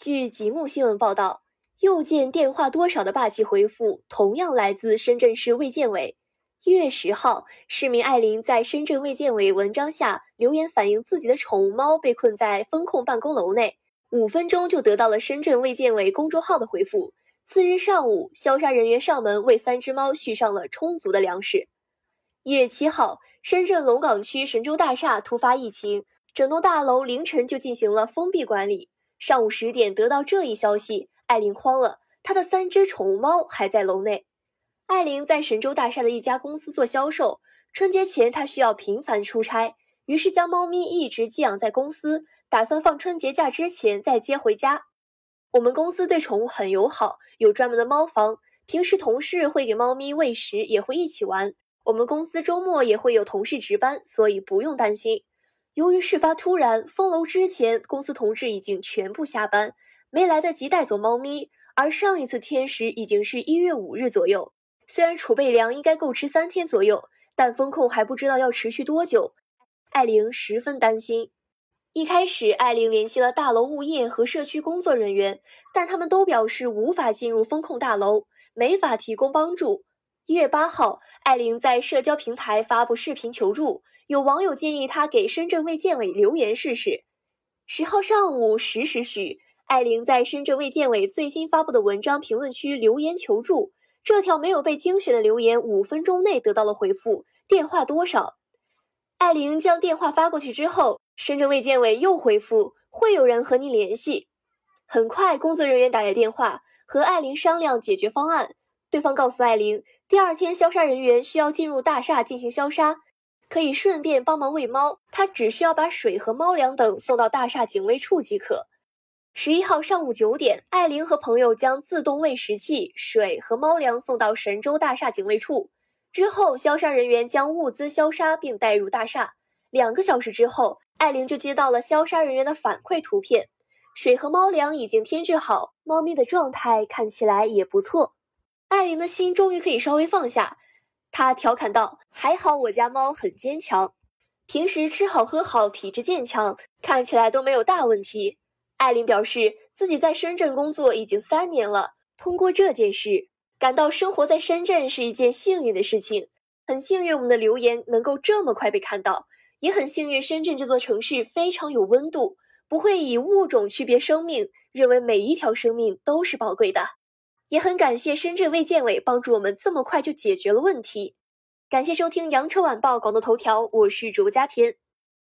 据吉木新闻报道，又见电话多少的霸气回复，同样来自深圳市卫健委。一月十号，市民艾琳在深圳卫健委文章下留言反映自己的宠物猫被困在风控办公楼内，五分钟就得到了深圳卫健委公众号的回复。次日上午，消杀人员上门为三只猫续上了充足的粮食。一月七号，深圳龙岗区神州大厦突发疫情，整栋大楼凌晨就进行了封闭管理。上午十点得到这一消息，艾琳慌了，她的三只宠物猫还在楼内。艾琳在神州大厦的一家公司做销售，春节前她需要频繁出差，于是将猫咪一直寄养在公司，打算放春节假之前再接回家。我们公司对宠物很友好，有专门的猫房，平时同事会给猫咪喂食，也会一起玩。我们公司周末也会有同事值班，所以不用担心。由于事发突然，封楼之前公司同事已经全部下班，没来得及带走猫咪，而上一次添食已经是一月五日左右。虽然储备粮应该够吃三天左右，但风控还不知道要持续多久。艾琳十分担心。一开始，艾琳联系了大楼物业和社区工作人员，但他们都表示无法进入风控大楼，没法提供帮助。一月八号，艾琳在社交平台发布视频求助，有网友建议她给深圳卫健委留言试试。十号上午十时许，艾琳在深圳卫健委最新发布的文章评论区留言求助。这条没有被精选的留言，五分钟内得到了回复。电话多少？艾琳将电话发过去之后，深圳卫健委又回复会有人和你联系。很快，工作人员打来电话和艾琳商量解决方案。对方告诉艾琳，第二天消杀人员需要进入大厦进行消杀，可以顺便帮忙喂猫。他只需要把水和猫粮等送到大厦警卫处即可。十一号上午九点，艾琳和朋友将自动喂食器、水和猫粮送到神州大厦警卫处。之后，消杀人员将物资消杀并带入大厦。两个小时之后，艾琳就接到了消杀人员的反馈图片，水和猫粮已经添置好，猫咪的状态看起来也不错。艾琳的心终于可以稍微放下，她调侃道：“还好我家猫很坚强，平时吃好喝好，体质健强，看起来都没有大问题。”艾琳表示，自己在深圳工作已经三年了。通过这件事，感到生活在深圳是一件幸运的事情。很幸运，我们的留言能够这么快被看到，也很幸运，深圳这座城市非常有温度，不会以物种区别生命，认为每一条生命都是宝贵的。也很感谢深圳卫健委帮助我们这么快就解决了问题。感谢收听羊城晚报广东头条，我是主播佳田。